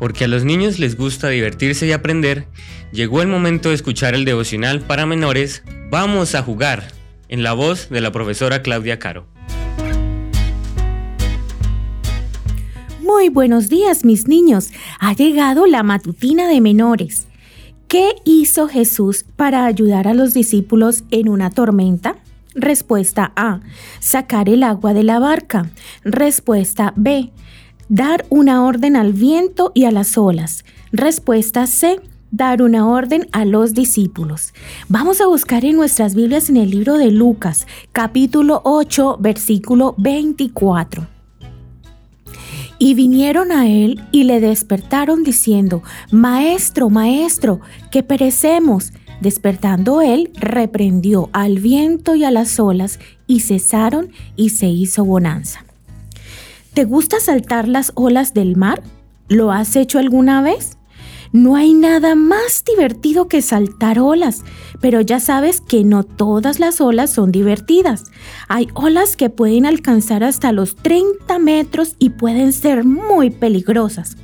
porque a los niños les gusta divertirse y aprender, llegó el momento de escuchar el devocional para menores Vamos a jugar, en la voz de la profesora Claudia Caro. Muy buenos días mis niños, ha llegado la matutina de menores. ¿Qué hizo Jesús para ayudar a los discípulos en una tormenta? Respuesta A. Sacar el agua de la barca. Respuesta B. Dar una orden al viento y a las olas. Respuesta C. Dar una orden a los discípulos. Vamos a buscar en nuestras Biblias en el libro de Lucas, capítulo 8, versículo 24. Y vinieron a él y le despertaron diciendo, Maestro, Maestro, que perecemos. Despertando él, reprendió al viento y a las olas, y cesaron y se hizo bonanza. ¿Te gusta saltar las olas del mar? ¿Lo has hecho alguna vez? No hay nada más divertido que saltar olas, pero ya sabes que no todas las olas son divertidas. Hay olas que pueden alcanzar hasta los 30 metros y pueden ser muy peligrosas.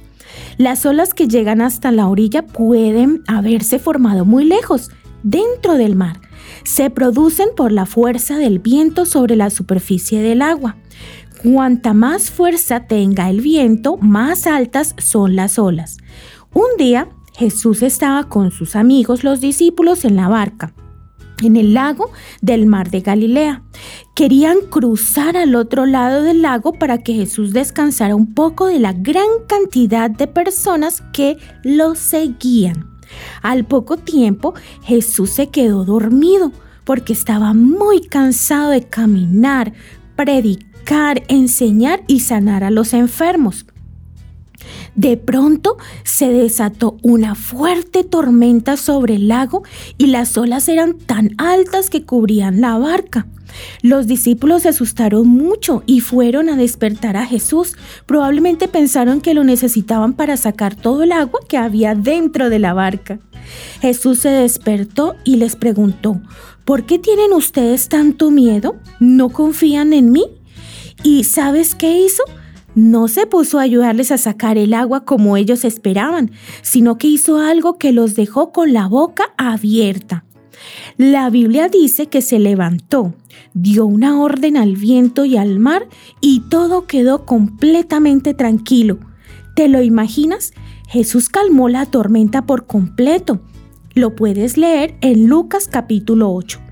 Las olas que llegan hasta la orilla pueden haberse formado muy lejos, dentro del mar. Se producen por la fuerza del viento sobre la superficie del agua. Cuanta más fuerza tenga el viento, más altas son las olas. Un día Jesús estaba con sus amigos los discípulos en la barca en el lago del mar de Galilea. Querían cruzar al otro lado del lago para que Jesús descansara un poco de la gran cantidad de personas que lo seguían. Al poco tiempo Jesús se quedó dormido porque estaba muy cansado de caminar, predicar, enseñar y sanar a los enfermos. De pronto se desató una fuerte tormenta sobre el lago y las olas eran tan altas que cubrían la barca. Los discípulos se asustaron mucho y fueron a despertar a Jesús. Probablemente pensaron que lo necesitaban para sacar todo el agua que había dentro de la barca. Jesús se despertó y les preguntó, ¿por qué tienen ustedes tanto miedo? ¿No confían en mí? ¿Y sabes qué hizo? no se puso a ayudarles a sacar el agua como ellos esperaban, sino que hizo algo que los dejó con la boca abierta. La Biblia dice que se levantó, dio una orden al viento y al mar y todo quedó completamente tranquilo. ¿Te lo imaginas? Jesús calmó la tormenta por completo. Lo puedes leer en Lucas capítulo 8.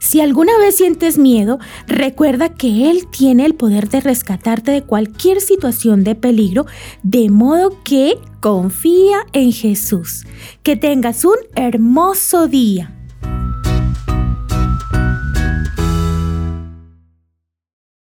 Si alguna vez sientes miedo, recuerda que Él tiene el poder de rescatarte de cualquier situación de peligro, de modo que confía en Jesús. Que tengas un hermoso día.